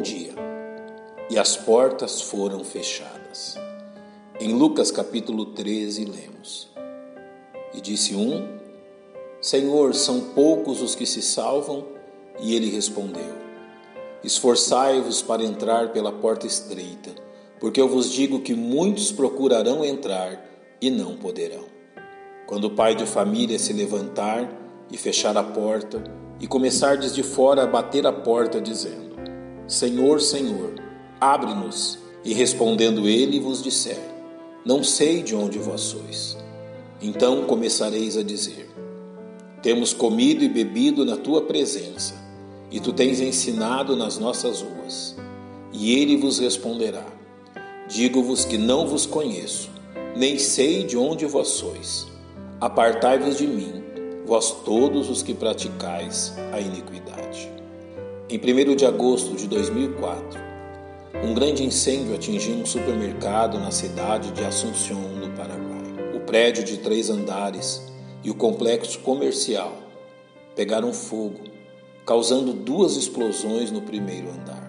dia, e as portas foram fechadas. Em Lucas capítulo 13, lemos: E disse um: Senhor, são poucos os que se salvam? E ele respondeu: Esforçai-vos para entrar pela porta estreita, porque eu vos digo que muitos procurarão entrar e não poderão. Quando o pai de família se levantar e fechar a porta, e começar desde fora a bater a porta, dizendo: Senhor, Senhor, abre-nos. E respondendo ele vos disser: Não sei de onde vós sois. Então começareis a dizer: Temos comido e bebido na tua presença, e tu tens ensinado nas nossas ruas. E ele vos responderá: Digo-vos que não vos conheço, nem sei de onde vós sois. Apartai-vos de mim, vós todos os que praticais a iniquidade. Em 1 de agosto de 2004, um grande incêndio atingiu um supermercado na cidade de Assunção, no Paraguai. O prédio de três andares e o complexo comercial pegaram fogo, causando duas explosões no primeiro andar.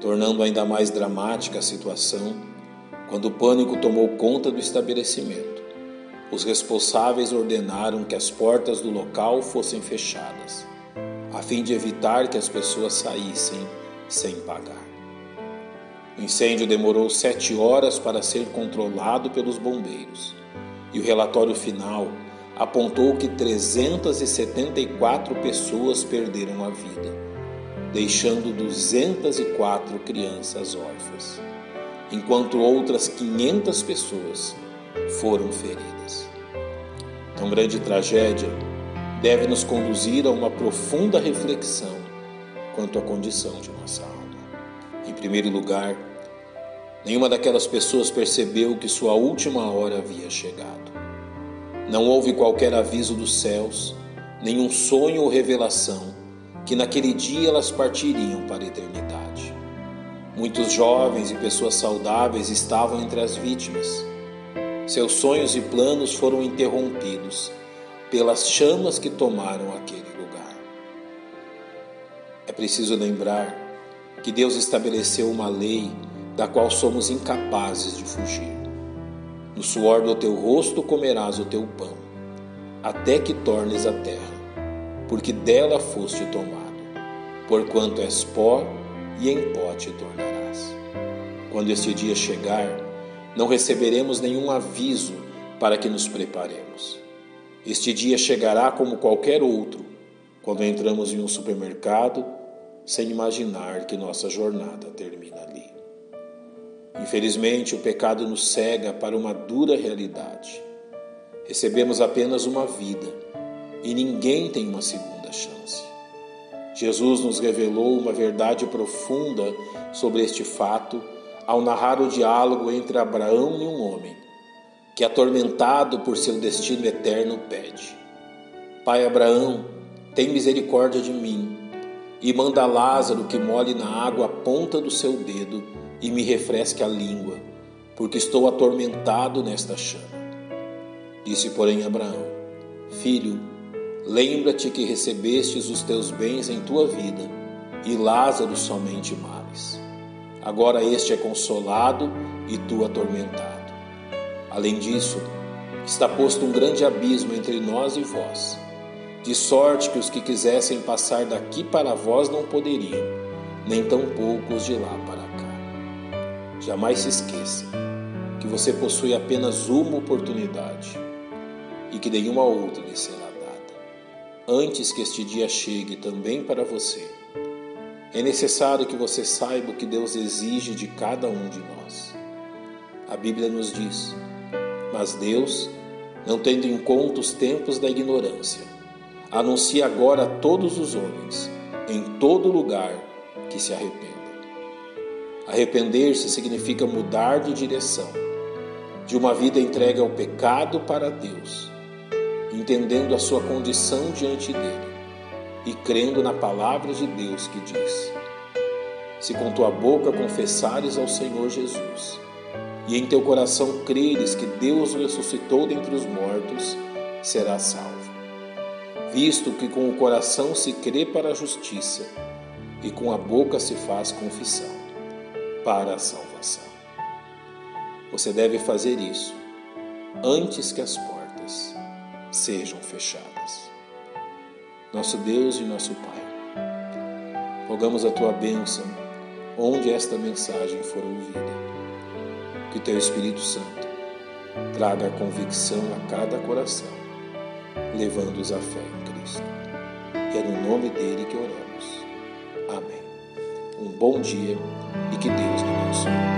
Tornando ainda mais dramática a situação, quando o pânico tomou conta do estabelecimento os responsáveis ordenaram que as portas do local fossem fechadas, a fim de evitar que as pessoas saíssem sem pagar. O incêndio demorou sete horas para ser controlado pelos bombeiros e o relatório final apontou que 374 pessoas perderam a vida, deixando 204 crianças órfãs, enquanto outras 500 pessoas foram feridas. Tão grande tragédia deve nos conduzir a uma profunda reflexão quanto à condição de nossa alma. Em primeiro lugar, nenhuma daquelas pessoas percebeu que sua última hora havia chegado. Não houve qualquer aviso dos céus, nenhum sonho ou revelação que naquele dia elas partiriam para a eternidade. Muitos jovens e pessoas saudáveis estavam entre as vítimas seus sonhos e planos foram interrompidos pelas chamas que tomaram aquele lugar. É preciso lembrar que Deus estabeleceu uma lei da qual somos incapazes de fugir. No suor do teu rosto comerás o teu pão, até que tornes a terra, porque dela foste tomado, porquanto és pó e em pó te tornarás. Quando este dia chegar, não receberemos nenhum aviso para que nos preparemos. Este dia chegará como qualquer outro, quando entramos em um supermercado, sem imaginar que nossa jornada termina ali. Infelizmente, o pecado nos cega para uma dura realidade. Recebemos apenas uma vida e ninguém tem uma segunda chance. Jesus nos revelou uma verdade profunda sobre este fato ao narrar o diálogo entre Abraão e um homem, que, atormentado por seu destino eterno, pede: Pai Abraão, tem misericórdia de mim, e manda Lázaro que molhe na água a ponta do seu dedo e me refresque a língua, porque estou atormentado nesta chama. Disse, porém, Abraão: Filho, lembra-te que recebestes os teus bens em tua vida, e Lázaro somente males. Agora este é consolado e tu atormentado. Além disso, está posto um grande abismo entre nós e vós, de sorte que os que quisessem passar daqui para vós não poderiam, nem tampouco os de lá para cá. Jamais se esqueça que você possui apenas uma oportunidade e que nenhuma outra lhe será dada. Antes que este dia chegue também para você, é necessário que você saiba o que Deus exige de cada um de nós. A Bíblia nos diz: Mas Deus, não tendo em conta os tempos da ignorância, anuncia agora a todos os homens, em todo lugar, que se arrependam. Arrepender-se significa mudar de direção, de uma vida entregue ao pecado para Deus, entendendo a sua condição diante dele e crendo na palavra de Deus que diz: Se com tua boca confessares ao Senhor Jesus e em teu coração creres que Deus ressuscitou dentre os mortos, serás salvo. Visto que com o coração se crê para a justiça e com a boca se faz confissão para a salvação. Você deve fazer isso antes que as portas sejam fechadas. Nosso Deus e nosso Pai, rogamos a tua bênção onde esta mensagem for ouvida. Que teu Espírito Santo traga convicção a cada coração, levando-os à fé em Cristo. E é no nome dele que oramos. Amém. Um bom dia e que Deus te abençoe.